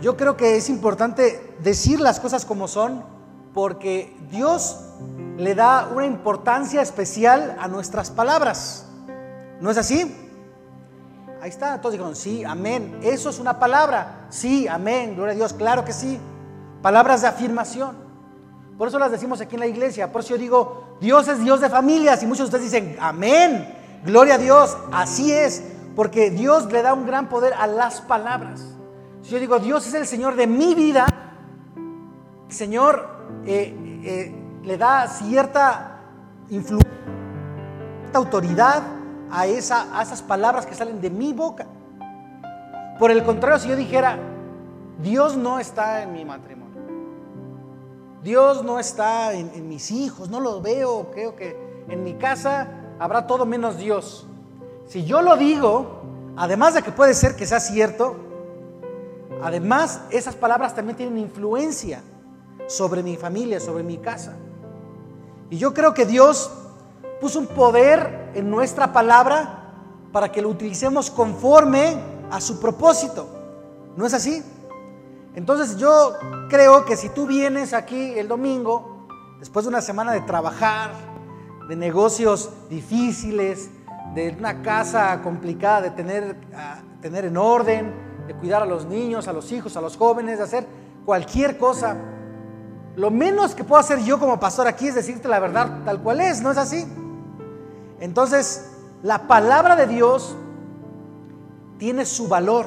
yo creo que es importante decir las cosas como son porque Dios le da una importancia especial a nuestras palabras. ¿No es así? Ahí está, todos dijeron, sí, amén. Eso es una palabra. Sí, amén, gloria a Dios, claro que sí. Palabras de afirmación. Por eso las decimos aquí en la iglesia. Por eso yo digo, Dios es Dios de familias. Y muchos de ustedes dicen, amén, gloria a Dios. Así es, porque Dios le da un gran poder a las palabras. Si yo digo, Dios es el Señor de mi vida, el Señor eh, eh, le da cierta influencia, cierta autoridad a, esa, a esas palabras que salen de mi boca. Por el contrario, si yo dijera, Dios no está en mi matrimonio, Dios no está en, en mis hijos, no lo veo, creo que en mi casa habrá todo menos Dios. Si yo lo digo, además de que puede ser que sea cierto, Además, esas palabras también tienen influencia sobre mi familia, sobre mi casa. Y yo creo que Dios puso un poder en nuestra palabra para que lo utilicemos conforme a su propósito. ¿No es así? Entonces yo creo que si tú vienes aquí el domingo, después de una semana de trabajar, de negocios difíciles, de una casa complicada de tener, ah, tener en orden, de cuidar a los niños, a los hijos, a los jóvenes, de hacer cualquier cosa. Lo menos que puedo hacer yo como pastor aquí es decirte la verdad tal cual es, ¿no es así? Entonces, la palabra de Dios tiene su valor.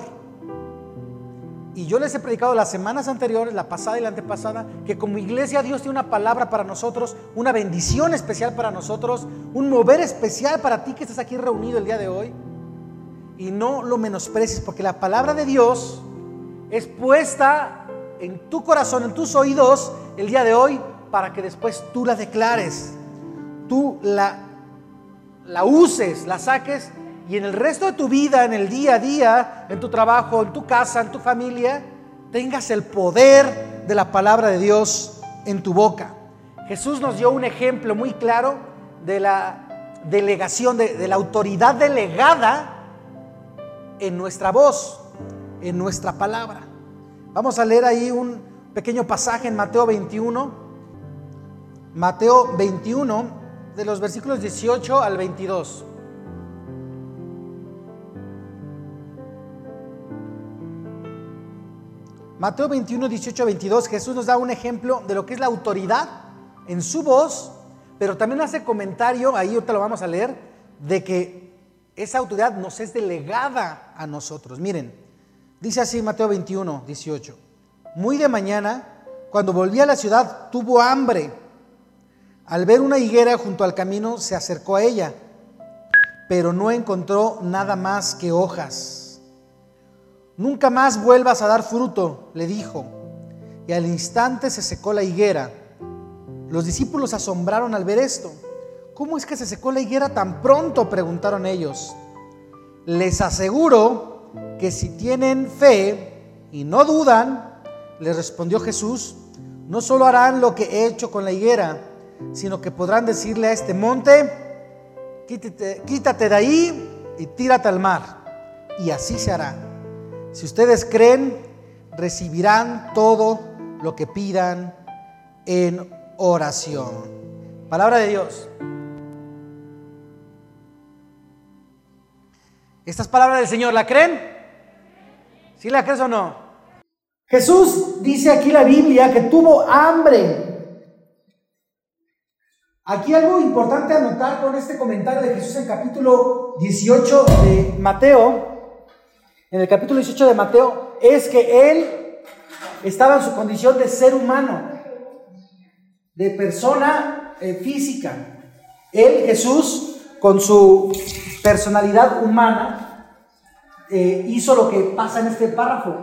Y yo les he predicado las semanas anteriores, la pasada y la antepasada, que como iglesia Dios tiene una palabra para nosotros, una bendición especial para nosotros, un mover especial para ti que estás aquí reunido el día de hoy y no lo menosprecies, porque la palabra de Dios es puesta en tu corazón, en tus oídos el día de hoy, para que después tú la declares, tú la, la uses, la saques y en el resto de tu vida, en el día a día, en tu trabajo, en tu casa, en tu familia, tengas el poder de la palabra de Dios en tu boca. Jesús nos dio un ejemplo muy claro de la delegación, de, de la autoridad delegada en nuestra voz, en nuestra palabra. Vamos a leer ahí un pequeño pasaje en Mateo 21. Mateo 21, de los versículos 18 al 22. Mateo 21, 18 22, Jesús nos da un ejemplo de lo que es la autoridad en su voz, pero también hace comentario, ahí te lo vamos a leer, de que esa autoridad nos es delegada a nosotros. Miren, dice así Mateo 21, 18. Muy de mañana, cuando volví a la ciudad, tuvo hambre. Al ver una higuera junto al camino, se acercó a ella, pero no encontró nada más que hojas. Nunca más vuelvas a dar fruto, le dijo. Y al instante se secó la higuera. Los discípulos asombraron al ver esto. ¿Cómo es que se secó la higuera tan pronto? preguntaron ellos. Les aseguro que si tienen fe y no dudan, les respondió Jesús, no solo harán lo que he hecho con la higuera, sino que podrán decirle a este monte, quítate, quítate de ahí y tírate al mar. Y así se hará. Si ustedes creen, recibirán todo lo que pidan en oración. Palabra de Dios. ¿Estas palabras del Señor la creen? ¿Sí la crees o no? Jesús dice aquí la Biblia que tuvo hambre. Aquí algo importante a notar con este comentario de Jesús en capítulo 18 de Mateo, en el capítulo 18 de Mateo, es que él estaba en su condición de ser humano, de persona eh, física. Él, Jesús, con su personalidad humana, eh, hizo lo que pasa en este párrafo.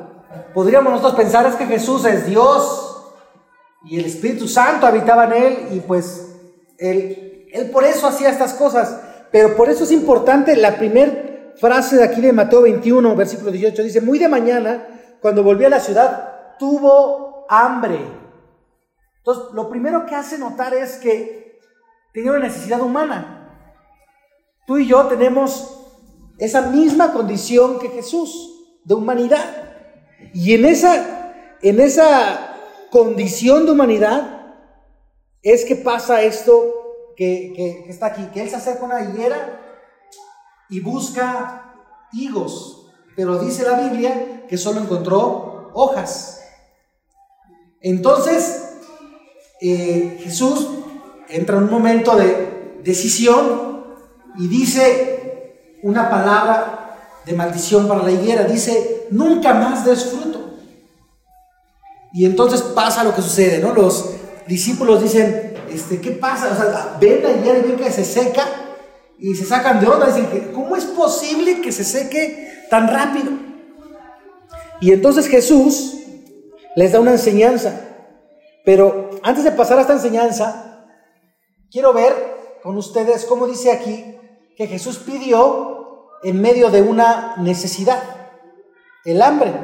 Podríamos nosotros pensar es que Jesús es Dios y el Espíritu Santo habitaba en él y pues él, él por eso hacía estas cosas. Pero por eso es importante la primera frase de aquí de Mateo 21, versículo 18, dice, muy de mañana, cuando volvió a la ciudad, tuvo hambre. Entonces, lo primero que hace notar es que tenía una necesidad humana. Tú y yo tenemos esa misma condición que Jesús, de humanidad. Y en esa en esa condición de humanidad es que pasa esto que, que está aquí, que él se acerca una higuera y busca higos, pero dice la Biblia que solo encontró hojas. Entonces, eh, Jesús entra en un momento de decisión y dice una palabra de maldición para la higuera. Dice, nunca más des fruto. Y entonces pasa lo que sucede, ¿no? Los discípulos dicen, este, ¿qué pasa? O sea, ven la higuera y ven que se seca y se sacan de onda. Dicen, ¿cómo es posible que se seque tan rápido? Y entonces Jesús les da una enseñanza. Pero antes de pasar a esta enseñanza, quiero ver con ustedes cómo dice aquí que Jesús pidió en medio de una necesidad, el hambre.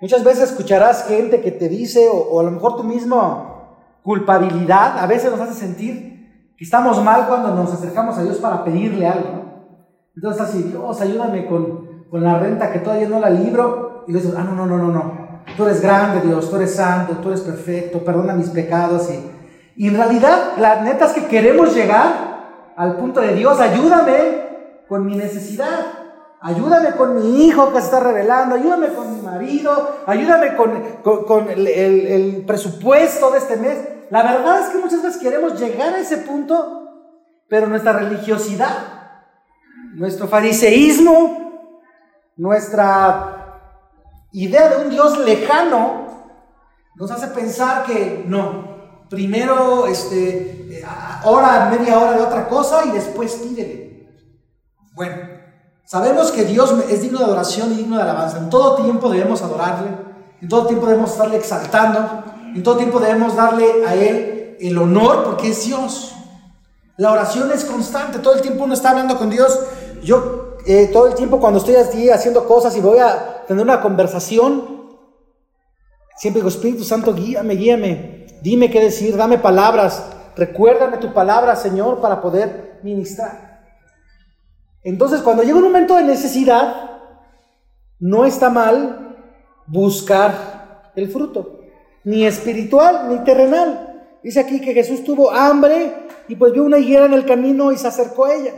Muchas veces escucharás gente que te dice, o, a lo mejor tu misma culpabilidad, a veces nos hace sentir que estamos mal cuando nos acercamos a Dios para pedirle algo. Entonces así, Dios, ayúdame con, con la renta que todavía no la libro. Y le dices, ah, no, no, no, no, no. Tú eres grande, Dios, tú eres santo, tú eres perfecto, perdona mis pecados. Y, y en realidad, la neta que queremos llegar al punto de Dios, ayúdame con mi necesidad. Ayúdame con mi hijo que se está revelando, ayúdame con mi marido, ayúdame con, el, el, presupuesto de este mes. La verdad es que muchas veces queremos llegar a ese punto, pero nuestra religiosidad, nuestro fariseísmo, nuestra idea de un Dios lejano nos hace pensar que no, primero este, hora, media hora de otra cosa y después pídele. Bueno, sabemos que Dios es digno de adoración y digno de alabanza. En todo tiempo debemos adorarle, en todo tiempo debemos estarle exaltando, en todo tiempo debemos darle a Él el honor porque es Dios. La oración es constante, todo el tiempo uno está hablando con Dios. Yo eh, todo el tiempo cuando estoy así haciendo cosas y voy a tener una conversación, siempre digo, Espíritu Santo, guíame, guíame, dime qué decir, dame palabras, recuérdame tu palabra, Señor, para poder ministrar. Entonces, cuando llega un momento de necesidad, no está mal buscar el fruto, ni espiritual ni terrenal. Dice aquí que Jesús tuvo hambre y pues vio una higuera en el camino y se acercó a ella.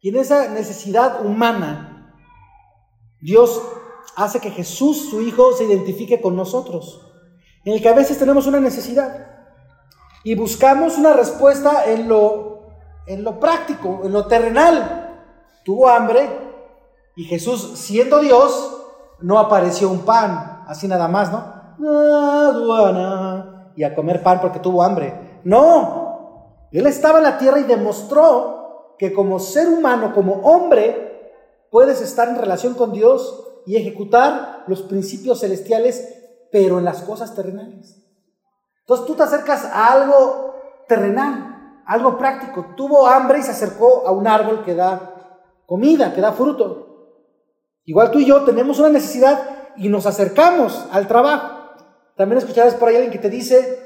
Y en esa necesidad humana, Dios hace que Jesús, su Hijo, se identifique con nosotros. En el que a veces tenemos una necesidad y buscamos una respuesta en lo, en lo práctico, en lo terrenal. Tuvo hambre y Jesús, siendo Dios, no apareció un pan, así nada más, ¿no? Y a comer pan porque tuvo hambre. No, Él estaba en la tierra y demostró que como ser humano, como hombre, puedes estar en relación con Dios y ejecutar los principios celestiales, pero en las cosas terrenales. Entonces tú te acercas a algo terrenal, algo práctico. Tuvo hambre y se acercó a un árbol que da comida, que da fruto. Igual tú y yo tenemos una necesidad y nos acercamos al trabajo. También escucharás por ahí alguien que te dice,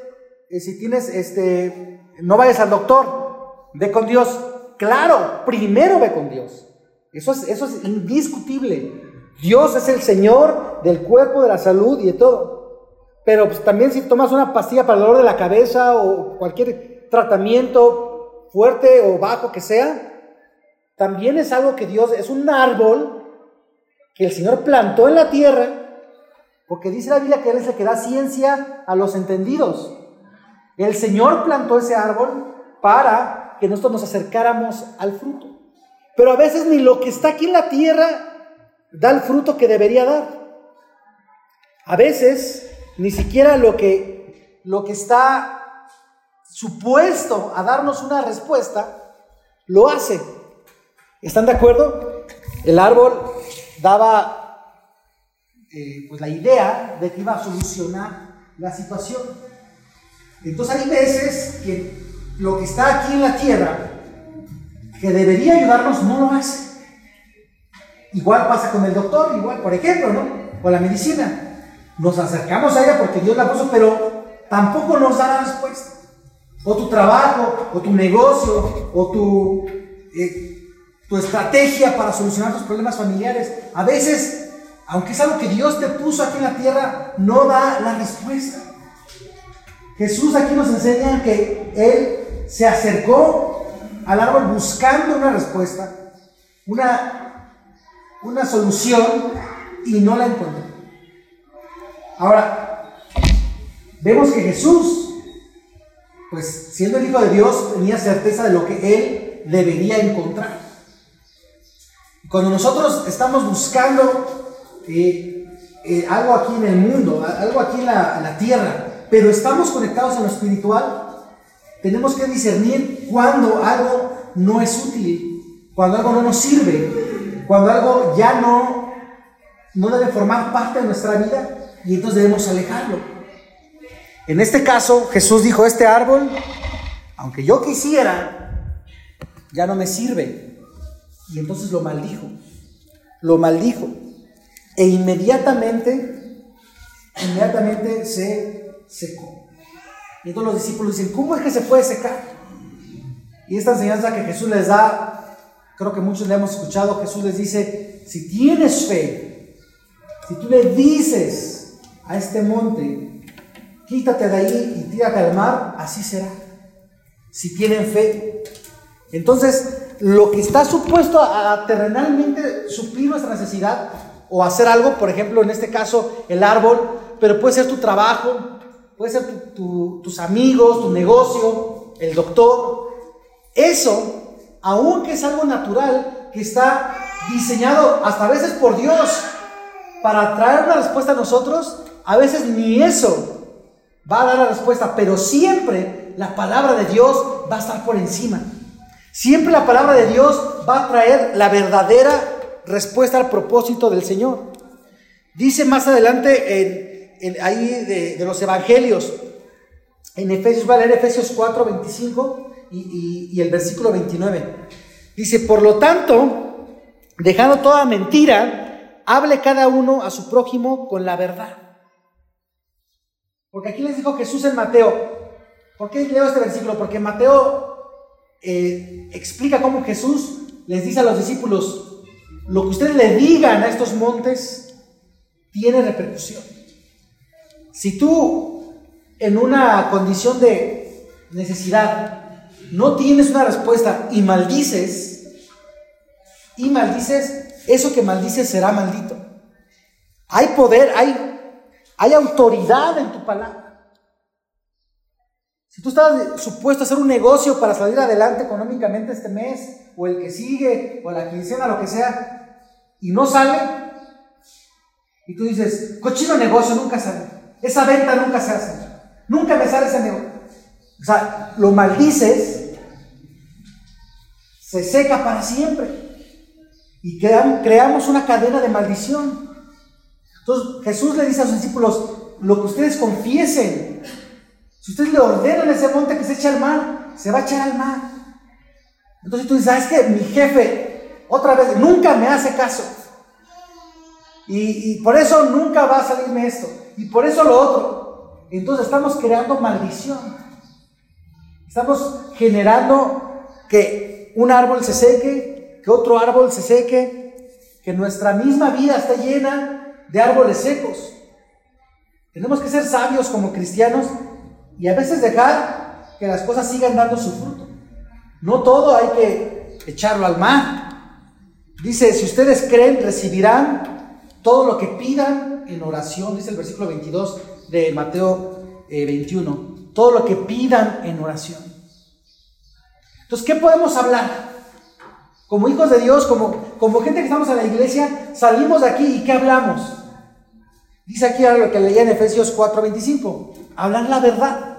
eh, si tienes, este, no vayas al doctor, ve con Dios. Claro, primero ve con Dios. Eso es, eso es indiscutible. Dios es el Señor del cuerpo, de la salud y de todo. Pero pues, también si tomas una pastilla para el dolor de la cabeza o cualquier tratamiento fuerte o bajo que sea, también es algo que Dios, es un árbol que el Señor plantó en la tierra, porque dice la Biblia que Él es el que da ciencia a los entendidos. El Señor plantó ese árbol para que nosotros nos acercáramos al fruto. Pero a veces ni lo que está aquí en la tierra da el fruto que debería dar. A veces ni siquiera lo que, lo que está supuesto a darnos una respuesta lo hace. ¿Están de acuerdo? El árbol daba eh, pues la idea de que iba a solucionar la situación. Entonces hay veces que lo que está aquí en la tierra, que debería ayudarnos, no lo hace. Igual pasa con el doctor, igual, por ejemplo, ¿no? O la medicina. Nos acercamos a ella porque Dios la puso, pero tampoco nos da la respuesta. O tu trabajo, o tu negocio, o tu, eh, tu estrategia para solucionar tus problemas familiares. A veces aunque es algo que Dios te puso aquí en la tierra, no da la respuesta. Jesús aquí nos enseña que Él se acercó al árbol buscando una respuesta, una, una solución y no la encontró. Ahora, vemos que Jesús, pues siendo el Hijo de Dios, tenía certeza de lo que Él debería encontrar. Cuando nosotros estamos buscando eh, eh, algo aquí en el mundo, algo aquí en la, tierra, pero estamos conectados en lo espiritual, tenemos que discernir cuando algo no es útil, cuando algo no nos sirve, cuando algo ya no, no debe formar parte de nuestra vida y entonces debemos alejarlo. En este caso, Jesús dijo, este árbol, aunque yo quisiera, ya no me sirve. Y entonces lo maldijo, lo maldijo. E inmediatamente, inmediatamente se secó. Y entonces los discípulos dicen, ¿cómo es que se puede secar? Y esta enseñanza que Jesús les da, creo que muchos le hemos escuchado, Jesús les dice, si tienes fe, si tú le dices a este monte, quítate de ahí y tírate al mar, así será. Si tienen fe. Entonces, lo que está supuesto a, terrenalmente suplir nuestra necesidad, o hacer algo, por ejemplo, en este caso, el árbol, pero puede ser tu trabajo, puede ser tus amigos, tu negocio, el doctor. Eso, aunque es algo natural, que está diseñado hasta a veces por Dios para traer una respuesta a nosotros, a veces ni eso va a dar la respuesta, pero siempre la palabra de Dios va a estar por encima. Siempre la palabra de Dios va a traer la verdadera respuesta al propósito del Señor. Dice más adelante en, ahí de, los evangelios, en Efesios, va a leer Efesios 4, 25 y, y el versículo 29. Dice, por lo tanto, dejando toda mentira, hable cada uno a su prójimo con la verdad. Porque aquí les dijo Jesús en Mateo. ¿Por qué leo este versículo? Porque Mateo eh, explica cómo Jesús les dice a los discípulos, lo que ustedes le digan a estos montes tiene repercusión. Si tú en una condición de necesidad no tienes una respuesta y maldices, y maldices, eso que maldices será maldito. Hay poder, hay, hay autoridad en tu palabra. Si tú estás supuesto a hacer un negocio para salir adelante económicamente este mes, o el que sigue, o la quincena, lo que sea, y no sale, y tú dices, cochino negocio nunca sale, esa venta nunca se hace, nunca me sale ese negocio. O sea, lo maldices, se seca para siempre. Y creamos una cadena de maldición. Entonces Jesús le dice a sus discípulos, lo que ustedes confiesen, si ustedes le ordenan a ese monte que se eche al mar, se va a echar al mar. Entonces tú dices, es que mi jefe otra vez, nunca me hace caso. Y, por eso nunca va a salirme esto. Y por eso lo otro. Entonces estamos creando maldición. Estamos generando que un árbol se seque, que otro árbol se seque, que nuestra misma vida esté llena de árboles secos. Tenemos que ser sabios como cristianos y a veces dejar que las cosas sigan dando su fruto. No todo hay que echarlo al mar. Dice, si ustedes creen, recibirán todo lo que pidan en oración, dice el versículo 22 de Mateo 21, eh, todo lo que pidan en oración. Entonces, ¿qué podemos hablar? Como hijos de Dios, como, como gente que estamos en la iglesia, salimos de aquí y ¿qué hablamos? Dice aquí ahora lo que leía en Efesios 4:25, hablar la verdad.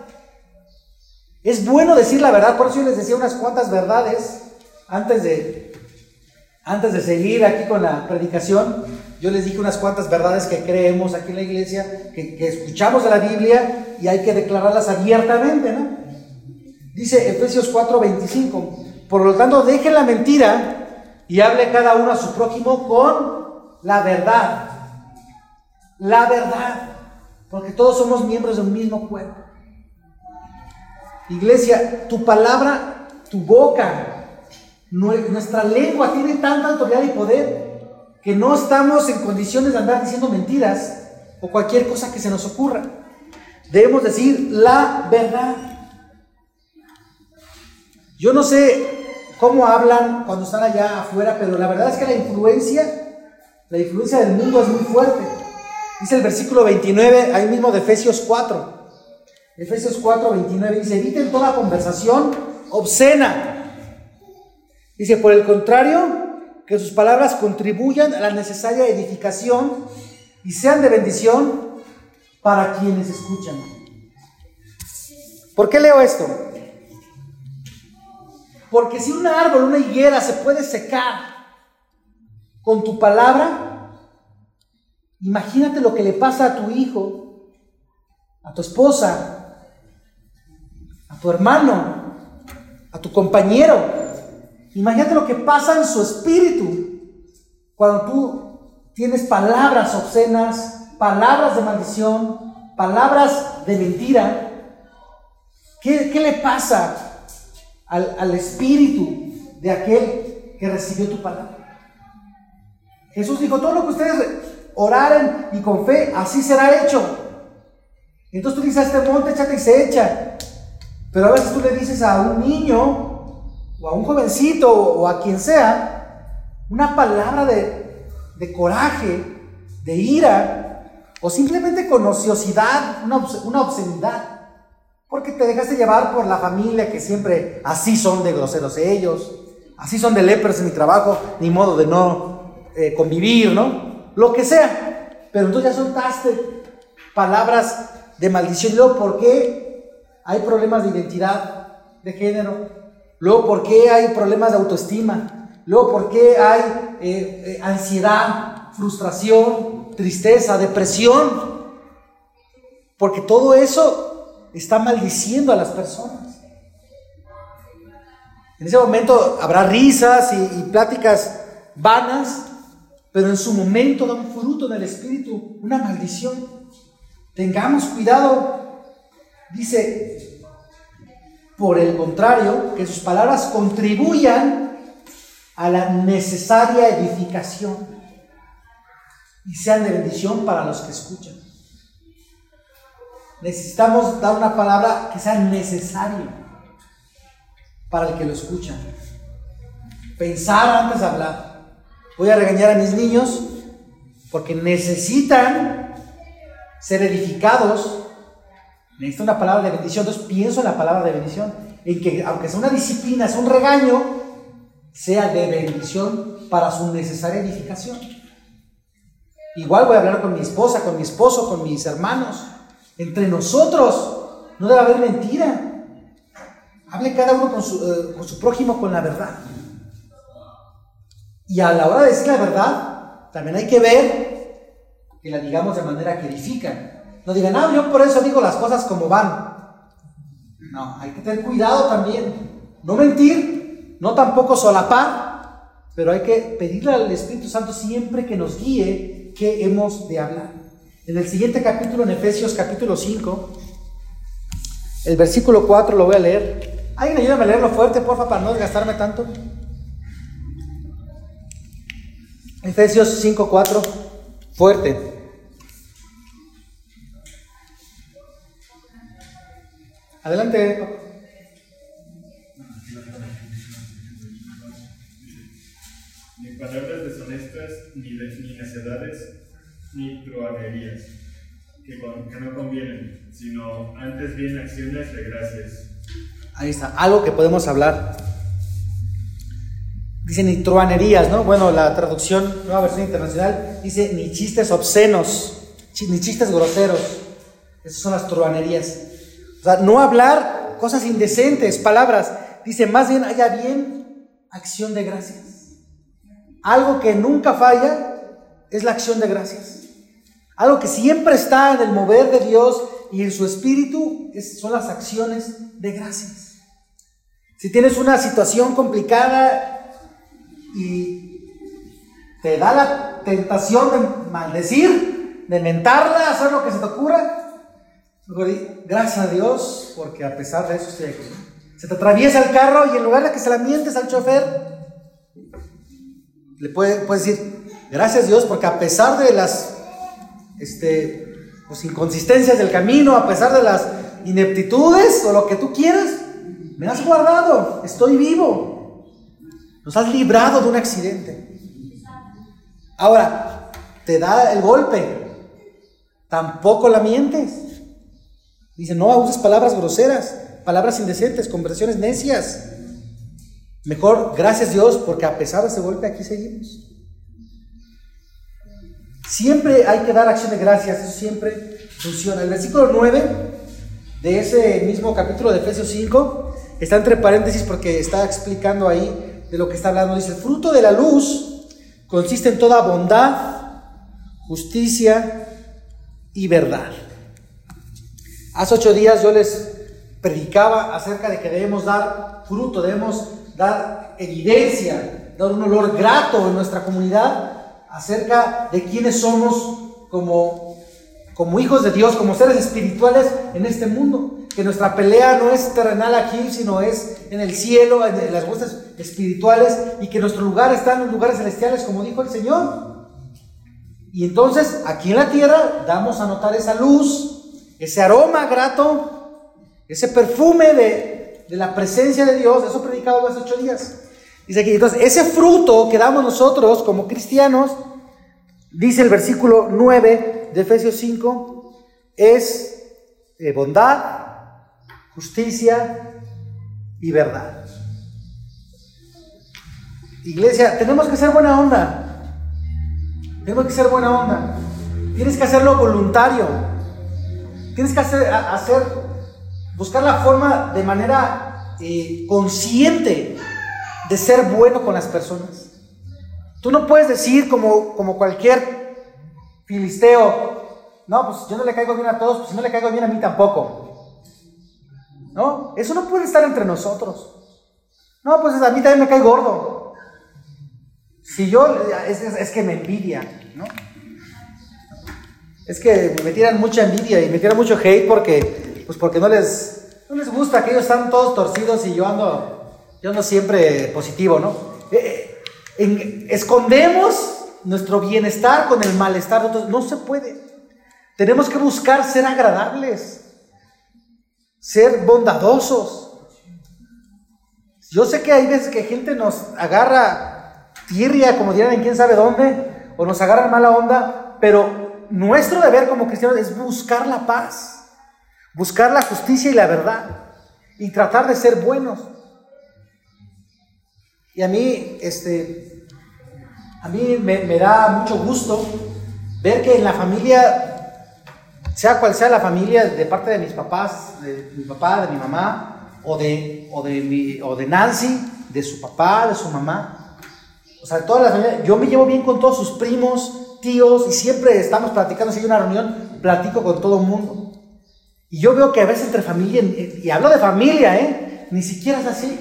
Es bueno decir la verdad, por eso yo les decía unas cuantas verdades antes de, antes de seguir aquí con la predicación, yo les dije unas cuantas verdades que creemos aquí en la iglesia, que, escuchamos de la Biblia y hay que declararlas abiertamente, ¿no? Dice Efesios 4:25, por lo tanto, dejen la mentira y hable cada uno a su prójimo con la verdad. La verdad, porque todos somos miembros de un mismo cuerpo. Iglesia, tu palabra, tu boca, nuestra lengua tiene tanta autoridad y poder que no estamos en condiciones de andar diciendo mentiras o cualquier cosa que se nos ocurra. Debemos decir la verdad. Yo no sé cómo hablan cuando están allá afuera, pero la verdad es que la influencia, la influencia del mundo es muy fuerte. Dice el versículo 29, ahí mismo de Efesios 4. Efesios 4, 29 dice, eviten toda conversación obscena. Dice, por el contrario, que sus palabras contribuyan a la necesaria edificación y sean de bendición para quienes escuchan. ¿Por qué leo esto? Porque si un árbol, una higuera se puede secar con tu palabra, imagínate lo que le pasa a tu hijo, a tu esposa, a tu hermano, a tu compañero. Imagínate lo que pasa en su espíritu cuando tú tienes palabras obscenas, palabras de maldición, palabras de mentira. ¿Qué, le pasa al, al espíritu de aquel que recibió tu palabra? Jesús dijo, todo lo que ustedes oraren y con fe, así será hecho. Entonces tú dices a este monte, échate y se echa. Pero a veces tú le dices a un niño, o a un jovencito o a quien sea, una palabra de, de coraje, de ira, o simplemente con ociosidad, una, una obscenidad. Porque te dejaste llevar por la familia que siempre así son de groseros ellos, así son de lepers en mi trabajo, ni modo de no eh, convivir, ¿no? Lo que sea. Pero entonces ya soltaste palabras de maldición. Luego, ¿por qué hay problemas de identidad de género? Luego, ¿por qué hay problemas de autoestima? Luego, ¿por qué hay eh, eh, ansiedad, frustración, tristeza, depresión? Porque todo eso está maldiciendo a las personas. En ese momento habrá risas y pláticas vanas, pero en su momento da un fruto del Espíritu, una maldición. Tengamos cuidado. Dice, por el contrario, que sus palabras contribuyan a la necesaria edificación y sean de bendición para los que escuchan. Necesitamos dar una palabra que sea necesaria para el que lo escucha. Pensar antes de hablar. Voy a regañar a mis niños porque necesitan ser edificados Necesito una palabra de bendición. Entonces pienso en la palabra de bendición. En que aunque sea una disciplina, sea un regaño, sea de bendición para su necesaria edificación. Igual voy a hablar con mi esposa, con mi esposo, con mis hermanos. Entre nosotros no debe haber mentira. Hable cada uno con su, eh, con su prójimo con la verdad. Y a la hora de decir la verdad, también hay que ver que la digamos de manera que edifica. No digan, ah, yo por eso digo las cosas como van. No, hay que tener cuidado también. No mentir, no tampoco solapar, pero hay que pedirle al Espíritu Santo siempre que nos guíe qué hemos de hablar. En el siguiente capítulo, en Efesios capítulo 5, el versículo 4 lo voy a leer. ¿Alguien ayúdame a leerlo fuerte, porfa, para no desgastarme tanto? Efesios 5, 4, fuerte. Adelante. Ni palabras deshonestas, ni, ni necedades, ni truanerías, que, que no convienen, sino antes bien acciones de gracias. Ahí está, algo que podemos hablar. Dice ni truanerías, ¿no? Bueno, la traducción, nueva versión internacional, dice ni chistes obscenos, ni chistes groseros. Esas son las truanerías. O sea, no hablar cosas indecentes, palabras. Dice, más bien haya bien acción de gracias. Algo que nunca falla es la acción de gracias. Algo que siempre está en el mover de Dios y en su espíritu son las acciones de gracias. Si tienes una situación complicada y te da la tentación de maldecir, de mentarla, hacer lo que se te ocurra, gracias a Dios, porque a pesar de eso. Se te atraviesa el carro y en lugar de que se la mientes al chofer, le puedes puede decir, Gracias Dios porque a pesar de las este, pues, inconsistencias del camino, a pesar de las ineptitudes o lo que tú quieras, me has guardado, estoy vivo. Nos has librado de un accidente. Ahora, te da el golpe, tampoco la mientes. Dice, no uses palabras groseras, palabras indecentes, conversaciones necias. Mejor, gracias Dios, porque a pesar de ese golpe aquí seguimos. Siempre hay que dar acción de gracias, eso siempre funciona. El versículo 9 de ese mismo capítulo de Efesios 5 está entre paréntesis porque está explicando ahí de lo que está hablando. Dice, el fruto de la luz consiste en toda bondad, justicia y verdad. Hace ocho días yo les predicaba acerca de que debemos dar fruto, debemos dar evidencia, dar un olor grato en nuestra comunidad acerca de quiénes somos como, como hijos de Dios, como seres espirituales en este mundo. Que nuestra pelea no es terrenal aquí, sino es en el cielo, en las huestes espirituales, y que nuestro lugar está en los lugares celestiales, como dijo el Señor. Y entonces, aquí en la tierra, damos a notar esa luz, ese aroma grato, ese perfume de, de la presencia de Dios. Eso predicado hace ocho días. Dice aquí, entonces, ese fruto que damos nosotros como cristianos, dice el versículo 9 de Efesios 5, es eh, bondad, justicia y verdad. Iglesia, tenemos que ser buena onda. Tenemos que ser buena onda. Tienes que hacerlo voluntario. Tienes que hacer, hacer buscar la forma de manera eh, consciente de ser bueno con las personas. Tú no puedes decir como, como cualquier filisteo, no, pues yo no le caigo bien a todos, pues no le caigo bien a mí tampoco. ¿No? Eso no puede estar entre nosotros. No, pues a mí también me cae gordo. Si yo, es, que me envidia, ¿no? Es que me tiran mucha envidia y me tiran mucho hate porque, pues porque no les, no les gusta que ellos están todos torcidos y yo ando yo no siempre positivo, ¿no? Eh, eh, escondemos nuestro bienestar con el malestar No se puede. Tenemos que buscar ser agradables, ser bondadosos. Yo sé que hay veces que gente nos agarra tirria, como dirán en quién sabe dónde, o nos agarra mala onda, pero nuestro deber como cristianos es buscar la paz, buscar la justicia y la verdad, y tratar de ser buenos. Y a mí, este, a mí me, da mucho gusto ver que en la familia, sea cual sea la familia, de parte de mis papás, de mi papá, de mi mamá, o de, o de, mi, o de Nancy, de su papá, de su mamá, o sea, toda la familia, yo me llevo bien con todos sus primos, tíos, y siempre estamos platicando, si hay una reunión, platico con todo el mundo. Y yo veo que a veces entre familia, y hablo de familia, ¿eh? Ni siquiera es así.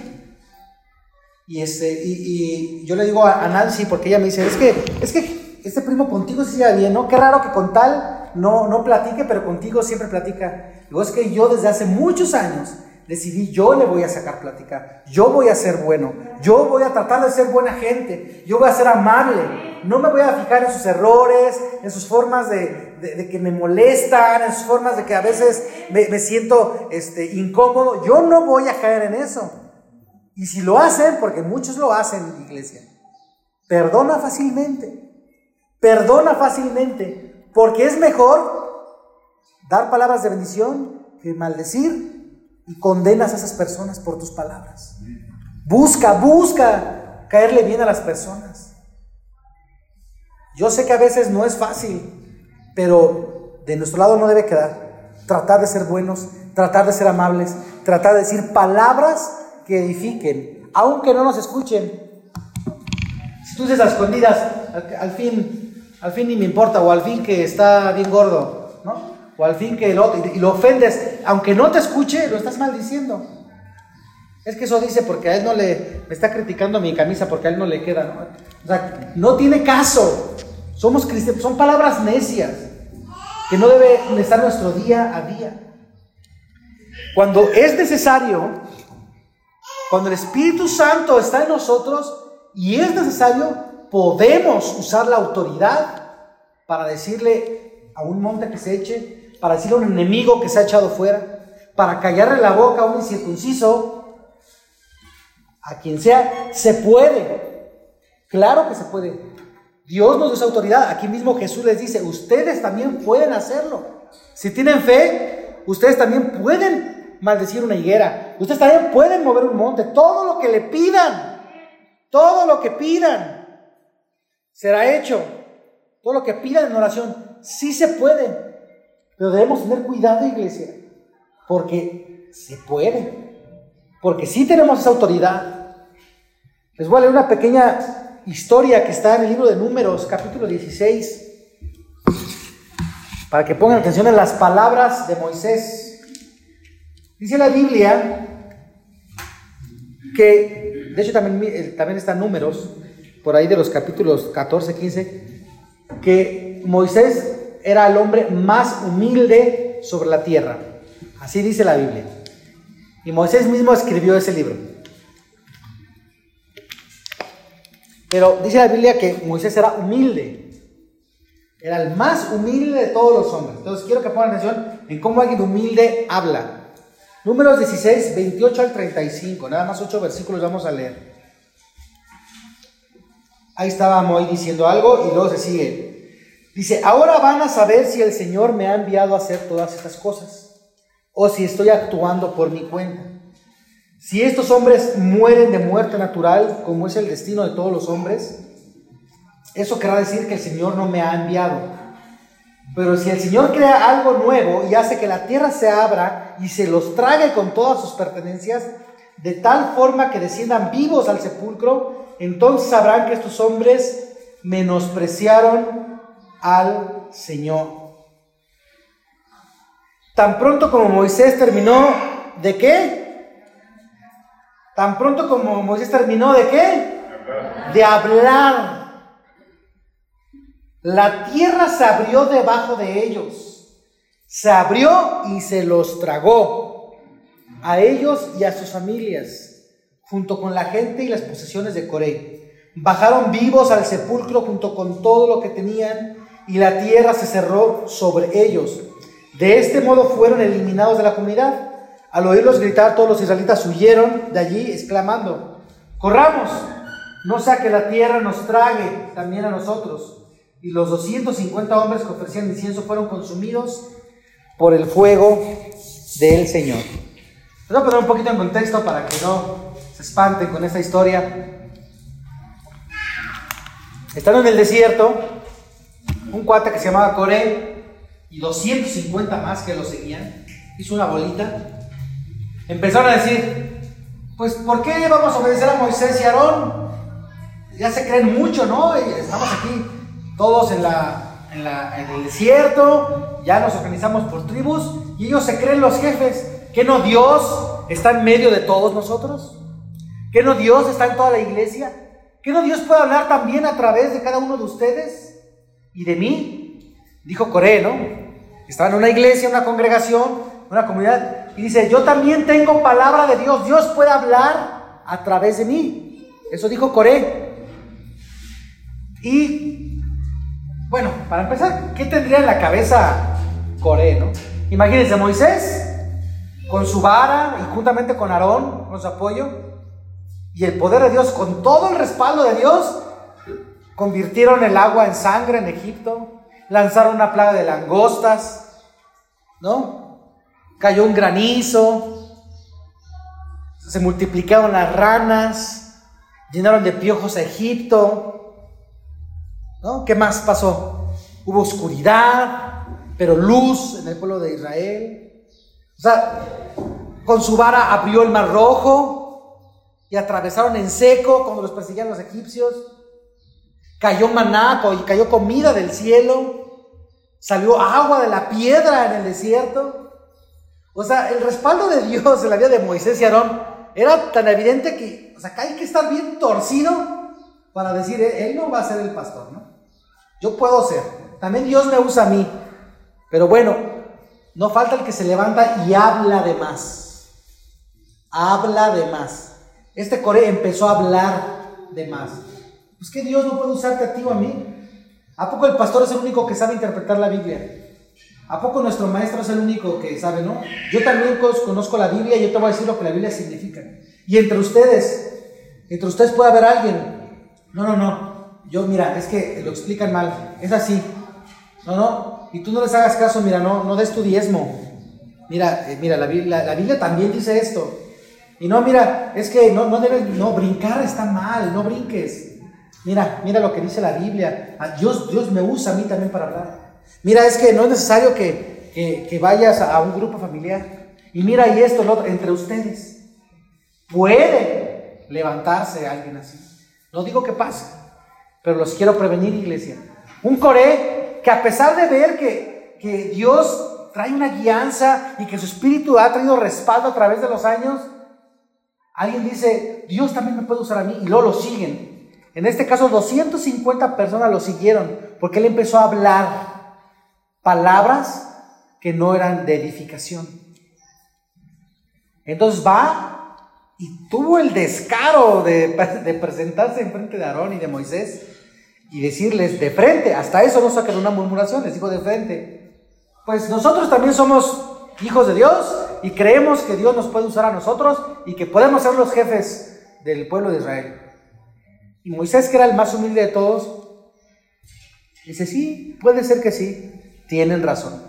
Y, este, y, yo le digo a, Nancy, porque ella me dice, es que, es que este primo contigo se bien, ¿no? Qué raro que con tal no, no platique, pero contigo siempre platica. Digo, es que yo desde hace muchos años decidí, yo le voy a sacar plática, yo voy a ser bueno, yo voy a tratar de ser buena gente, yo voy a ser amable, no me voy a fijar en sus errores, en sus formas de, que me molestan, en sus formas de que a veces me, me siento este, incómodo, yo no voy a caer en eso. Y si lo hacen, porque muchos lo hacen, iglesia, perdona fácilmente. Perdona fácilmente. Porque es mejor dar palabras de bendición que maldecir y condenas a esas personas por tus palabras. Busca, busca caerle bien a las personas. Yo sé que a veces no es fácil, pero de nuestro lado no debe quedar. Tratar de ser buenos, tratar de ser amables, tratar de decir palabras que edifiquen, aunque no nos escuchen. Si tú dices a escondidas, al, fin, al fin ni me importa, o al fin que está bien gordo, ¿no? O al fin que lo, y lo ofendes, aunque no te escuche, lo estás maldiciendo. Es que eso dice porque a él no le, me está criticando mi camisa porque a él no le queda, ¿no? O sea, no tiene caso. Somos cristianos, son palabras necias que no deben estar nuestro día a día. Cuando es necesario cuando el Espíritu Santo está en nosotros y es necesario, podemos usar la autoridad para decirle a un monte que se eche, para decirle a un enemigo que se ha echado fuera, para callarle la boca a un incircunciso, a quien sea, se puede. Claro que se puede. Dios nos da esa autoridad. Aquí mismo Jesús les dice, ustedes también pueden hacerlo. Si tienen fe, ustedes también pueden maldecir una higuera. Ustedes también pueden mover un monte. Todo lo que le pidan, todo lo que pidan, será hecho. Todo lo que pidan en oración, sí se puede. Pero debemos tener cuidado, iglesia, porque se puede. Porque sí tenemos esa autoridad. Les voy a leer una pequeña historia que está en el libro de Números, capítulo 16, para que pongan atención en las palabras de Moisés. Dice la Biblia que, de hecho también, eh, también están números, por ahí de los capítulos 14, 15, que Moisés era el hombre más humilde sobre la tierra. Así dice la Biblia. Y Moisés mismo escribió ese libro. Pero dice la Biblia que Moisés era humilde. Era el más humilde de todos los hombres. Entonces quiero que pongan atención en cómo alguien humilde habla. Números 16, 28 al 35. Nada más ocho versículos vamos a leer. Ahí estaba Moy diciendo algo y luego se sigue. Dice, ahora van a saber si el Señor me ha enviado a hacer todas estas cosas o si estoy actuando por mi cuenta. Si estos hombres mueren de muerte natural, como es el destino de todos los hombres, eso querrá decir que el Señor no me ha enviado. Pero si el Señor crea algo nuevo y hace que la tierra se abra y se los trague con todas sus pertenencias, de tal forma que desciendan vivos al sepulcro, entonces sabrán que estos hombres menospreciaron al Señor. Tan pronto como Moisés terminó de qué? Tan pronto como Moisés terminó de qué? De hablar. La tierra se abrió debajo de ellos. Se abrió y se los tragó. A ellos y a sus familias, junto con la gente y las posesiones de Coré. Bajaron vivos al sepulcro junto con todo lo que tenían y la tierra se cerró sobre ellos. De este modo fueron eliminados de la comunidad. Al oírlos gritar, todos los israelitas huyeron de allí, exclamando, corramos, no sea que la tierra nos trague también a nosotros. Y los 250 hombres que ofrecían incienso fueron consumidos por el fuego del Señor. A poner un poquito en contexto para que no se espanten con esta historia. Están en el desierto, un cuate que se llamaba Coré y 250 más que lo seguían, hizo una bolita, empezaron a decir, pues ¿por qué vamos a obedecer a Moisés y Aarón? Ya se creen mucho, ¿no? estamos aquí todos en, la, en, la, en el desierto, ya nos organizamos por tribus y ellos se creen los jefes. ¿Que no Dios está en medio de todos nosotros? ¿Que no Dios está en toda la iglesia? ¿Que no Dios puede hablar también a través de cada uno de ustedes? y de mí, dijo Coré, ¿no? Estaba en una iglesia, una congregación, una comunidad, y dice, yo también tengo palabra de Dios, Dios puede hablar a través de mí. Eso dijo Coré. Y, bueno, para empezar, ¿qué tendría en la cabeza Coré, no? Imagínense, Moisés, con su vara y juntamente con Aarón, con su apoyo, y el poder de Dios, con todo el respaldo de Dios, convirtieron el agua en sangre en Egipto, lanzaron una plaga de langostas, ¿no? Cayó un granizo, se multiplicaron las ranas, llenaron de piojos a Egipto, ¿no? ¿Qué más pasó? Hubo oscuridad, pero luz en el pueblo de Israel. O sea, con su vara abrió el mar rojo y atravesaron en seco cuando los perseguían los egipcios. Cayó maná y cayó comida del cielo. Salió agua de la piedra en el desierto. O sea, el respaldo de Dios en la vida de Moisés y Aarón era tan evidente que, o sea, que hay que estar bien torcido para decir, él no va a ser el pastor, ¿no? Yo puedo ser. También Dios me usa a mí. Pero bueno, no falta el que se levanta y habla de más. Habla de más. Este Coré empezó a hablar de más. Pues que Dios no puede usarte a ti o a mí. ¿A poco el pastor es el único que sabe interpretar la Biblia? ¿A poco nuestro maestro es el único que sabe, no? Yo también conozco la Biblia y yo te voy a decir lo que la Biblia significa. Y entre ustedes, entre ustedes puede haber alguien. No, no, no. Yo, mira, es que lo explican mal. Es así. No, no. Y tú no les hagas caso, mira, no, no des tu diezmo. Mira, eh, mira, la la Biblia también dice esto. Y no, mira, es que no, no debes, no, brincar está mal, no brinques. Mira, mira lo que dice la Biblia. Ah, Dios, Dios me usa a mí también para hablar. Mira, es que no es necesario que, vayas a un grupo familiar. Y mira, y esto, lo otro, entre ustedes. Puede levantarse alguien así. No digo que pase, pero los quiero prevenir, iglesia. Un Coré que a pesar de ver que, que Dios trae una guianza y que su espíritu ha traído respaldo a través de los años, alguien dice, Dios también me puede usar a mí y luego lo siguen. En este caso, 250 personas lo siguieron porque él empezó a hablar palabras que no eran de edificación. Entonces va y tuvo el descaro de, presentarse en frente de Aarón y de Moisés y decirles de frente, hasta eso no sacan una murmuración, les dijo de frente, pues nosotros también somos hijos de Dios y creemos que Dios nos puede usar a nosotros y que podemos ser los jefes del pueblo de Israel. Y Moisés, que era el más humilde de todos, dice, sí, puede ser que sí tienen razón.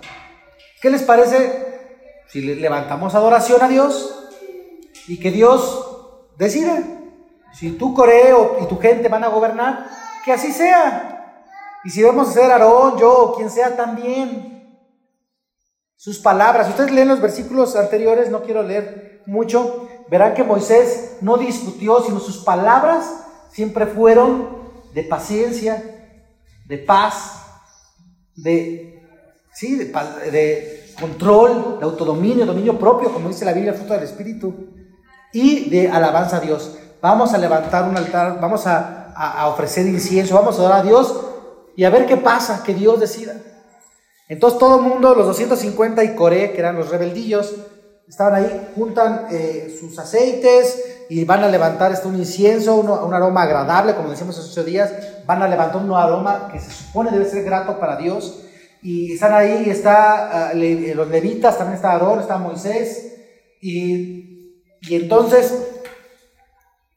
¿Qué les parece si levantamos adoración a Dios y que Dios decida? Si tú, Coreo y tu gente van a gobernar, que así sea. Y si vamos a ser Aarón, yo quien sea también. Sus palabras, ustedes leen los versículos anteriores, no quiero leer mucho, verán que Moisés no discutió, sino sus palabras siempre fueron de paciencia, de paz, de ¿sí? De, control, de autodominio, dominio propio, como dice la Biblia, fruto del Espíritu, y de alabanza a Dios. Vamos a levantar un altar, vamos a, a, ofrecer incienso, vamos a adorar a Dios y a ver qué pasa, que Dios decida. Entonces todo el mundo, los 250 y Coré, que eran los rebeldillos, estaban ahí, juntan eh, sus aceites y van a levantar este, un incienso, un aroma agradable, como decíamos hace ocho días, van a levantar un aroma que se supone debe ser grato para Dios y están ahí, está uh, los levitas, también está Aarón, está Moisés, y, y entonces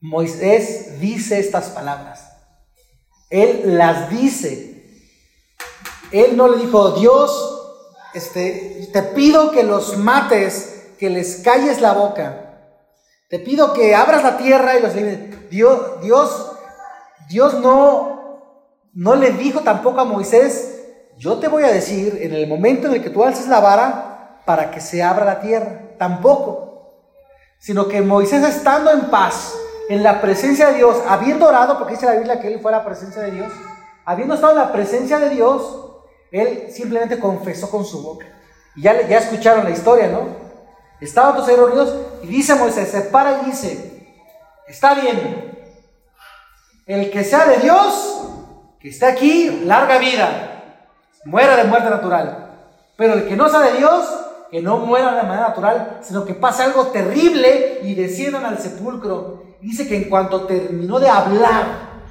Moisés dice estas palabras. Él las dice. Él no le dijo, Dios, este, te pido que los mates, que les calles la boca. Te pido que abras la tierra y los Dios, Dios, Dios no, no le dijo tampoco a Moisés, yo te voy a decir en el momento en el que tú alces la vara para que se abra la tierra. Tampoco. Sino que Moisés estando en paz, en la presencia de Dios, habiendo orado, porque dice la Biblia que él fue a la presencia de Dios, habiendo estado en la presencia de Dios, él simplemente confesó con su boca. Y ya, escucharon la historia, ¿no? Estaban todos ahí y dice Moisés, se para y dice, está bien, el que sea de Dios, que esté aquí, larga vida muera de muerte natural. Pero el que no sea de Dios, que no muera de manera natural, sino que pase algo terrible y desciendan al sepulcro. Dice que en cuanto terminó de hablar,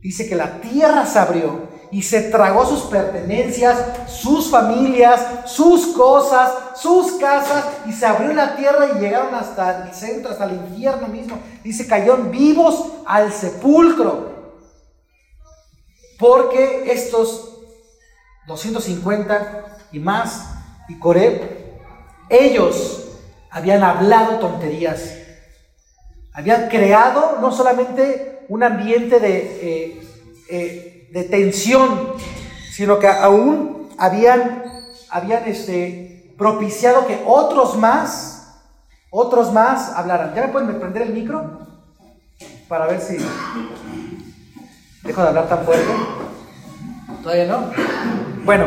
dice que la tierra se abrió y se tragó sus pertenencias, sus familias, sus cosas, sus casas, y se abrió la tierra y llegaron hasta el centro, hasta el infierno mismo. Dice, cayeron vivos al sepulcro. Porque estos 250 y más, y Coreb, ellos habían hablado tonterías, habían creado no solamente un ambiente de, eh, eh, de tensión, sino que aún habían, habían este, propiciado que otros más, otros más hablaran. ¿Ya me pueden prender el micro? Para ver si dejo de hablar tan fuerte. ¿Todavía no? Bueno,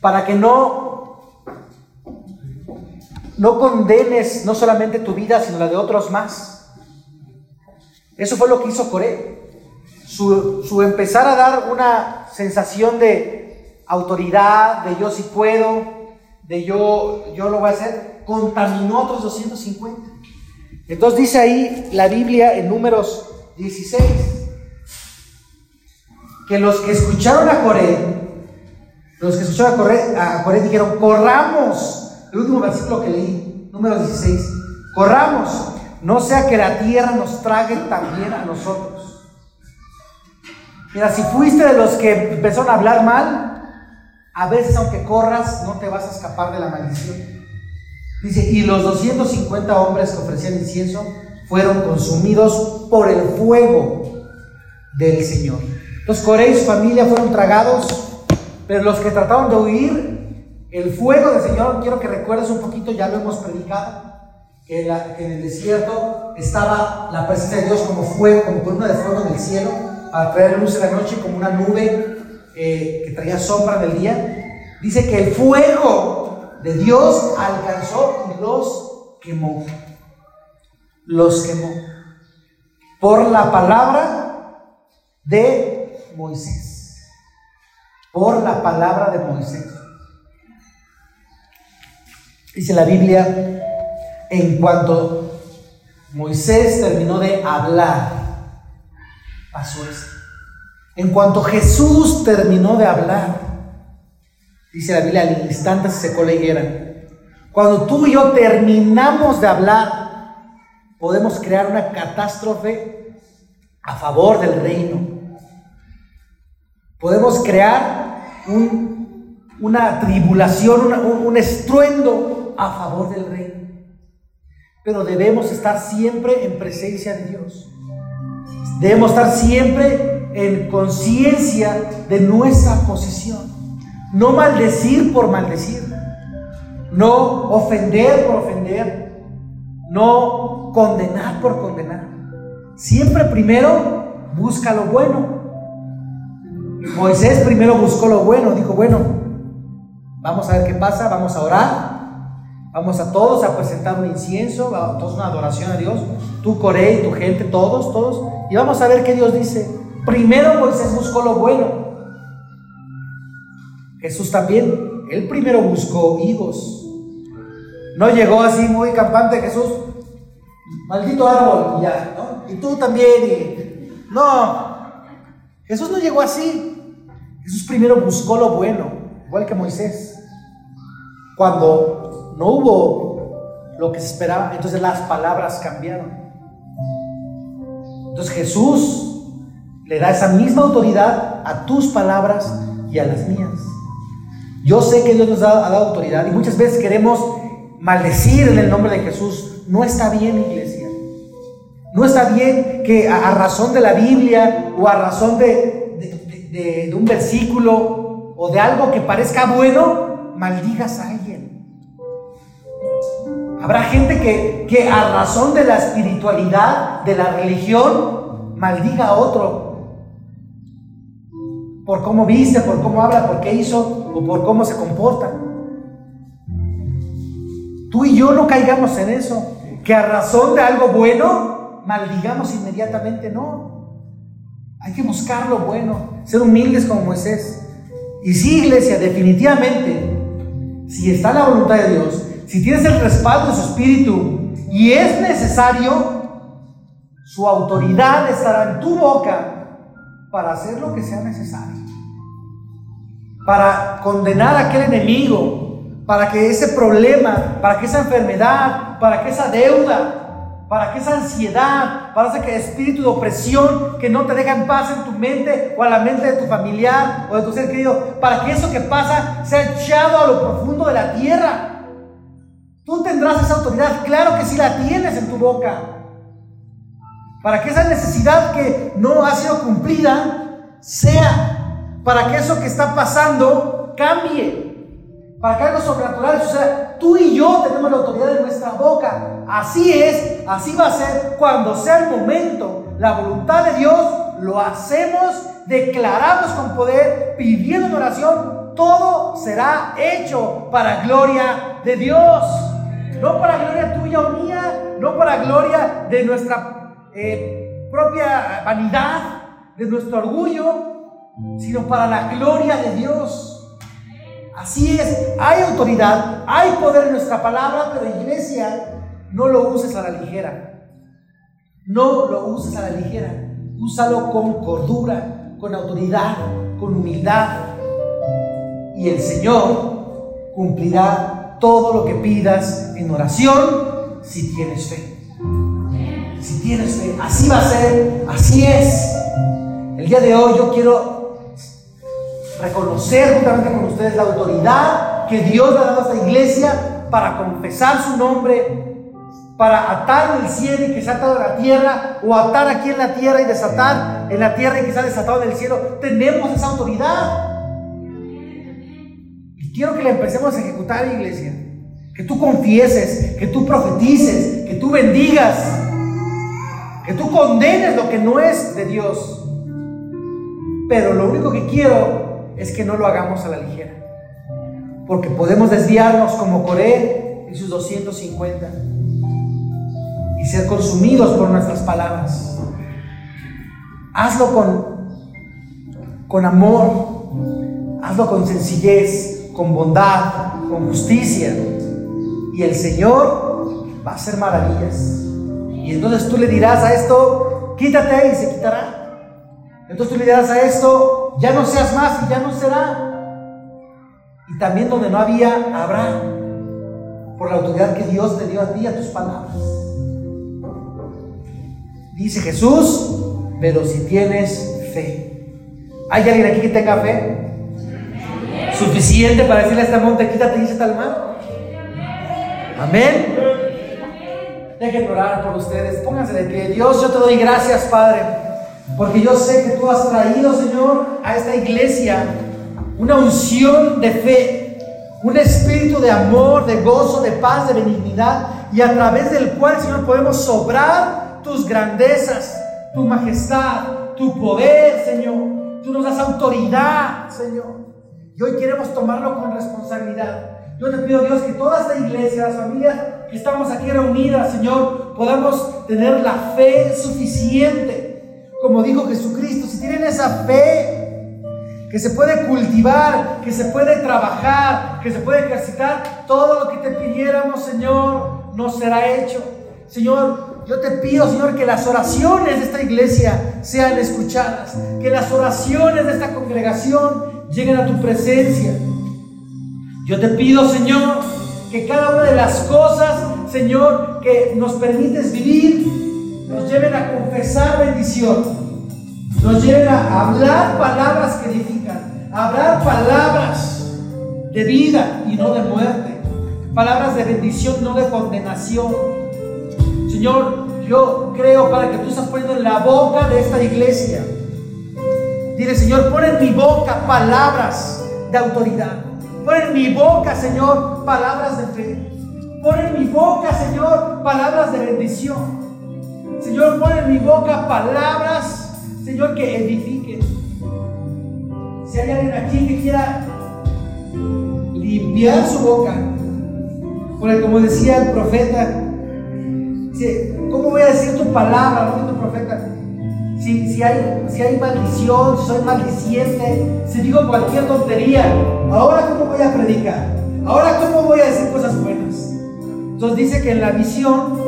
para que no, no condenes no solamente tu vida, sino la de otros más. Eso fue lo que hizo Coré. Su, empezar a dar una sensación de autoridad, de yo sí puedo, de yo, yo lo voy a hacer, contaminó otros 250. Entonces dice ahí la Biblia en números 16. Que los que escucharon a Coré, los que escucharon a Coré, a Coré dijeron, corramos. El último versículo que leí, número 16. Corramos, no sea que la tierra nos trague también a nosotros. Mira, si fuiste de los que empezaron a hablar mal, a veces aunque corras, no te vas a escapar de la maldición. Dice, y los 250 hombres que ofrecían incienso fueron consumidos por el fuego del Señor. Los Coré y su familia fueron tragados, pero los que trataron de huir, el fuego del Señor, quiero que recuerdes un poquito, ya lo hemos predicado, que en, el desierto estaba la presencia de Dios como fuego, como columna de fuego en el cielo, para traer luz en la noche, como una nube eh, que traía sombra del día. Dice que el fuego de Dios alcanzó y los quemó los quemó por la palabra de Moisés. Por la palabra de Moisés. Dice la Biblia, en cuanto Moisés terminó de hablar, pasó esto. En cuanto Jesús terminó de hablar, dice la Biblia, al instante se secó la higuera. Cuando tú y yo terminamos de hablar, podemos crear una catástrofe a favor del reino. Podemos crear una tribulación, un, estruendo a favor del reino. Pero debemos estar siempre en presencia de Dios. Debemos estar siempre en conciencia de nuestra posición. No maldecir por maldecir. No ofender por ofender. No condenar por condenar. Siempre primero busca lo bueno. Moisés primero buscó lo bueno, dijo, bueno, vamos a ver qué pasa, vamos a orar, vamos a todos a presentar un incienso, a todos una adoración a Dios, tú Coré y tu gente, todos, todos, y vamos a ver qué Dios dice. Primero Moisés buscó lo bueno. Jesús también, él primero buscó higos. No llegó así muy campante Jesús, maldito árbol, y ya, ¿no? Y tú también. No, Jesús no llegó así. Jesús primero buscó lo bueno, igual que Moisés. Cuando no hubo lo que se esperaba, entonces las palabras cambiaron. Entonces Jesús le da esa misma autoridad a tus palabras y a las mías. Yo sé que Dios nos ha, dado autoridad y muchas veces queremos maldecir en el nombre de Jesús. No está bien, iglesia. No está bien que a, razón de la Biblia o a razón de, un versículo o de algo que parezca bueno, maldigas a alguien. Habrá gente que, que a razón de la espiritualidad, de la religión, maldiga a otro. Por cómo viste, por cómo habla, por qué hizo o por cómo se comporta. Tú y yo no caigamos en eso. Que a razón de algo bueno, maldigamos inmediatamente, no. Hay que buscar lo bueno, ser humildes como Moisés. Y sí, iglesia, definitivamente, si está la voluntad de Dios, si tienes el respaldo de su espíritu y es necesario, su autoridad estará en tu boca para hacer lo que sea necesario. Para condenar a aquel enemigo, para que ese problema, para que esa enfermedad, para que esa deuda, para que esa ansiedad, para ese espíritu de opresión que no te deja en paz en tu mente o a la mente de tu familiar o de tu ser querido, para que eso que pasa sea echado a lo profundo de la tierra. Tú tendrás esa autoridad, claro que sí la tienes en tu boca. Para que esa necesidad que no ha sido cumplida sea, para que eso que está pasando cambie para que algo sobrenatural suceda. Tú y yo tenemos la autoridad en nuestra boca. Así es, así va a ser cuando sea el momento. La voluntad de Dios lo hacemos, declaramos con poder, pidiendo en oración. Todo será hecho para gloria de Dios. No para gloria tuya o mía, no para gloria de nuestra eh, propia vanidad, de nuestro orgullo, sino para la gloria de Dios. Así es, hay autoridad, hay poder en nuestra palabra, pero iglesia, no lo uses a la ligera. No lo uses a la ligera. úsalo con cordura, con autoridad, con humildad. Y el Señor cumplirá todo lo que pidas en oración si tienes fe. Si tienes fe, así va a ser, así es. El día de hoy yo quiero reconocer juntamente con ustedes la autoridad que Dios le ha dado a esta iglesia para confesar su nombre, para atar el cielo y que se ha atado en la tierra, o atar aquí en la tierra y desatar en la tierra y que se ha desatado en el cielo. Tenemos esa autoridad. Quiero que la empecemos a ejecutar, iglesia. Que tú confieses, que tú profetices, que tú bendigas, que tú condenes lo que no es de Dios. Pero lo único que quiero es que no lo hagamos a la ligera. Porque podemos desviarnos como Coré y sus 250 y ser consumidos por nuestras palabras. Hazlo con, con amor, hazlo con sencillez, con bondad, con justicia. Y el Señor va a hacer maravillas. Y entonces tú le dirás a esto, quítate y se quitará. Entonces tú le dirás a esto, ya no seas más y ya no será. Y también donde no había, habrá. Por la autoridad que Dios te dio a ti, a tus palabras. Dice Jesús, pero si tienes fe. ¿Hay alguien aquí que tenga fe? Suficiente para decirle a este monte, quítate y dice tal mal. Amén. Dejen orar por ustedes. Pónganse de pie. Dios, yo te doy gracias, Padre. Porque yo sé que tú has traído, Señor, a esta iglesia una unción de fe, un espíritu de amor, de gozo, de paz, de benignidad, y a través del cual, Señor, podemos sobrar tus grandezas, tu majestad, tu poder, Señor. Tú nos das autoridad, Señor. Y hoy queremos tomarlo con responsabilidad. Yo te pido, Dios, que toda esta iglesia, las familias que estamos aquí reunidas, Señor, podamos tener la fe suficiente. Como dijo Jesucristo, si tienen esa fe que se puede cultivar, que se puede trabajar, que se puede ejercitar, todo lo que te pidiéramos, Señor, nos será hecho. Señor, yo te pido, Señor, que las oraciones de esta iglesia sean escuchadas, que las oraciones de esta congregación lleguen a tu presencia. Yo te pido, Señor, que cada una de las cosas, Señor, que nos permites vivir, nos lleven a confesar bendición nos lleven a hablar palabras que edifican, hablar palabras de vida y no de muerte, palabras de bendición, no de condenación. Señor, yo creo, para que tú estás poniendo en la boca de esta iglesia. Dile, Señor, pon en mi boca palabras de autoridad. Pon en mi boca, Señor, palabras de fe. Pon en mi boca, Señor, palabras de bendición. Señor, pon en mi boca palabras Señor, que edifique. Si hay alguien aquí que quiera limpiar su boca, porque como decía el profeta, ¿cómo voy a decir tu palabra, no tu profeta? Si, hay, si hay maldición, si soy maldiciente, si digo cualquier tontería, ahora cómo voy a predicar, ahora cómo voy a decir cosas buenas. Entonces dice que en la visión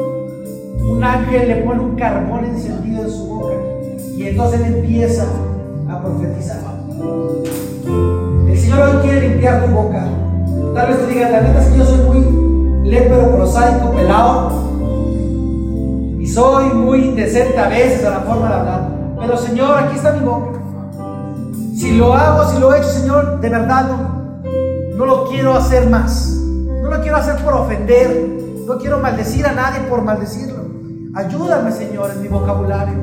un ángel le pone un carbón encendido en su boca y entonces él empieza a profetizar. El Señor hoy quiere limpiar tu boca. Tal vez te diga, la neta es que yo soy muy lépero, prosaico, pelado. Y soy muy indecente a veces a la forma de hablar. Pero Señor, aquí está mi boca. Si lo hago, si lo he hecho, Señor, de verdad no, no lo quiero hacer más. No lo quiero hacer por ofender. No quiero maldecir a nadie por maldecirlo. Ayúdame, Señor, en mi vocabulario.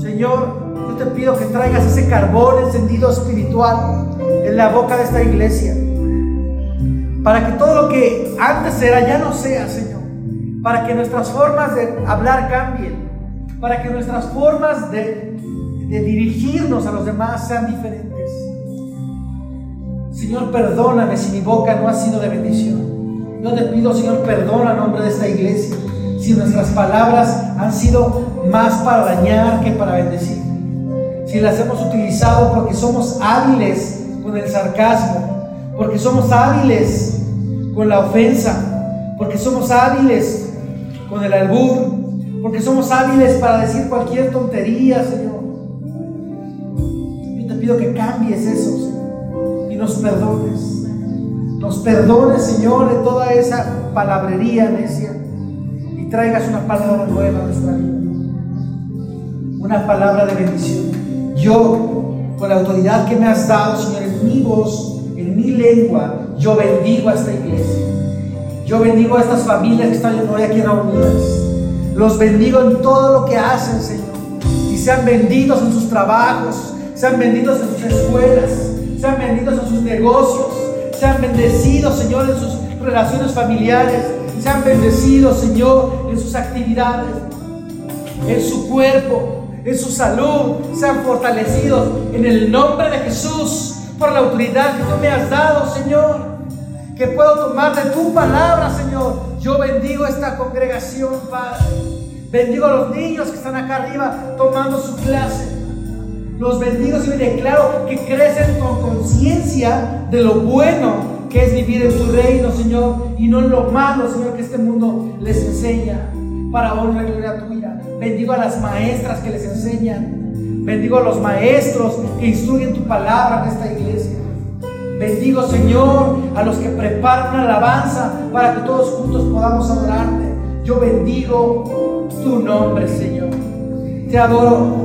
Señor, yo te pido que traigas ese carbón encendido espiritual en la boca de esta iglesia. Para que todo lo que antes era ya no sea, Señor. Para que nuestras formas de hablar cambien. Para que nuestras formas de, dirigirnos a los demás sean diferentes. Señor, perdóname si mi boca no ha sido de bendición. Yo te pido, Señor, perdona en nombre de esta iglesia si nuestras palabras han sido más para dañar que para bendecir, si las hemos utilizado porque somos hábiles con el sarcasmo, porque somos hábiles con la ofensa, porque somos hábiles con el albur, porque somos hábiles para decir cualquier tontería, Señor. Yo te pido que cambies eso, y nos perdones. Nos perdones, Señor, de toda esa palabrería necia y traigas una palabra nueva a nuestra vida. Una palabra de bendición. Yo, con la autoridad que me has dado, Señor, en mi voz, en mi lengua, yo bendigo a esta iglesia. Yo bendigo a estas familias que están hoy aquí reunidas. Los bendigo en todo lo que hacen, Señor. Y sean benditos en sus trabajos, sean benditos en sus escuelas, sean benditos en sus negocios, sean bendecidos, Señor, en sus relaciones familiares, sean bendecidos, Señor, en sus actividades, en su cuerpo, en su salud, sean fortalecidos en el nombre de Jesús, por la autoridad que tú me has dado, Señor que puedo tomar de tu palabra, Señor. Yo bendigo esta congregación, Padre. Bendigo a los niños que están acá arriba tomando su clase. Los bendigo y declaro que crecen con conciencia de lo bueno que es vivir en tu reino, Señor, y no en lo malo, Señor, que este mundo les enseña para honra y gloria tuya. Bendigo a las maestras que les enseñan. Bendigo a los maestros que instruyen tu palabra en esta iglesia. Bendigo, Señor, a los que preparan una alabanza para que todos juntos podamos adorarte. Yo bendigo tu nombre, Señor. Te adoro.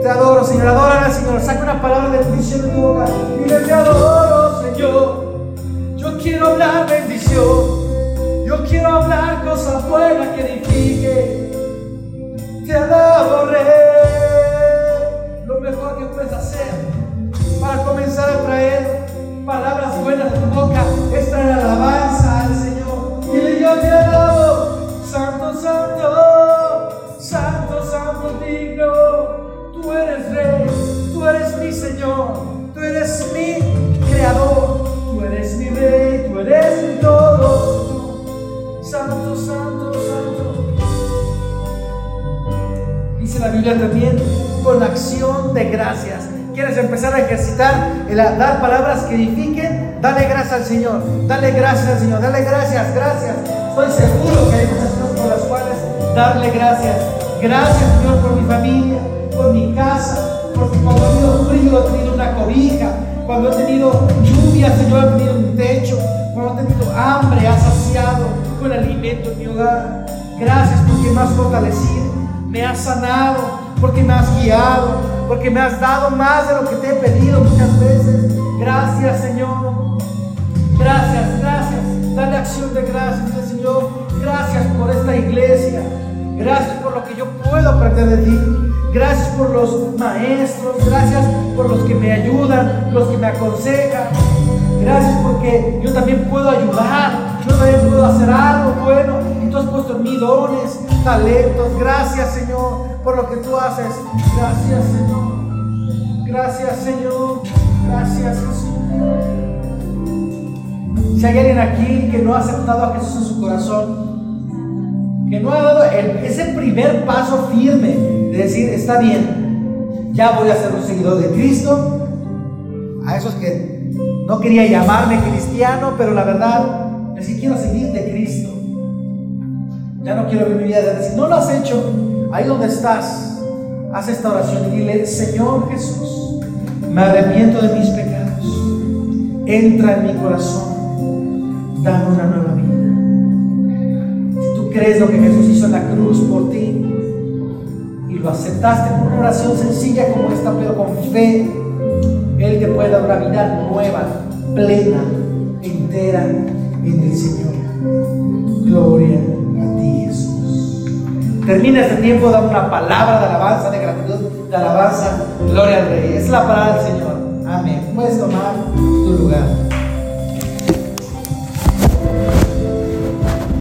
Te adoro, Señor. Adórala, Señor. Saca una palabra de bendición de tu boca. Dile, te adoro, Señor. Yo quiero hablar bendición. Yo quiero hablar cosas buenas que edifique. Te adoré. Lo mejor que puedes hacer para comenzar a traer palabras buenas de tu boca, esta es alabanza al Señor. Y yo te alabo, Santo, Santo, Santo, Santo, digno. Tú eres Rey, tú eres mi Señor, tú eres mi Creador, tú eres mi Rey, tú eres mi todo. Santo, Santo, Santo. Dice la Biblia también, con acción de gracias quieres empezar a ejercitar el dar palabras que edifiquen, dale gracias al Señor, dale gracias al Señor, dale gracias, gracias. Estoy seguro que hay muchas cosas por las cuales darle gracias. Gracias, Señor, por mi familia, por mi casa, porque cuando he tenido frío he tenido una cobija, cuando he tenido lluvia, Señor, he tenido un techo, cuando he tenido hambre, has saciado con alimento en mi hogar. Gracias porque me has fortalecido, me has sanado, porque me has guiado, porque me has dado más de lo que te he pedido muchas veces. Gracias, Señor. Gracias, gracias. Dale acción de gracias, Señor. Gracias por esta iglesia. Gracias por lo que yo puedo aprender de ti. Gracias por los maestros. Gracias por los que me ayudan, los que me aconsejan. Gracias porque yo también puedo ayudar. Yo también puedo hacer algo bueno. Tú has puesto en mí dones, talentos. Gracias, Señor por lo que tú haces. Gracias, Señor. Gracias, Señor. Gracias, Jesús. Si hay alguien aquí que no ha aceptado a Jesús en su corazón, que no ha dado ese primer paso firme de decir, está bien, ya voy a ser un seguidor de Cristo, a esos que no quería llamarme cristiano, pero la verdad, es que quiero seguir de Cristo. Ya no quiero vivir mi vida Si no lo has hecho, ahí donde estás, haz esta oración y dile, Señor Jesús, me arrepiento de mis pecados, entra en mi corazón, dame una nueva vida. Si tú crees lo que Jesús hizo en la cruz por ti y lo aceptaste con una oración sencilla como esta, pero con fe, Él te puede dar una vida nueva, plena, entera en el Señor. Gloria Termina este tiempo dando una palabra de alabanza, de gratitud, de alabanza. Gloria al Rey. Es la palabra del Señor. Amén. Puedes tomar tu lugar.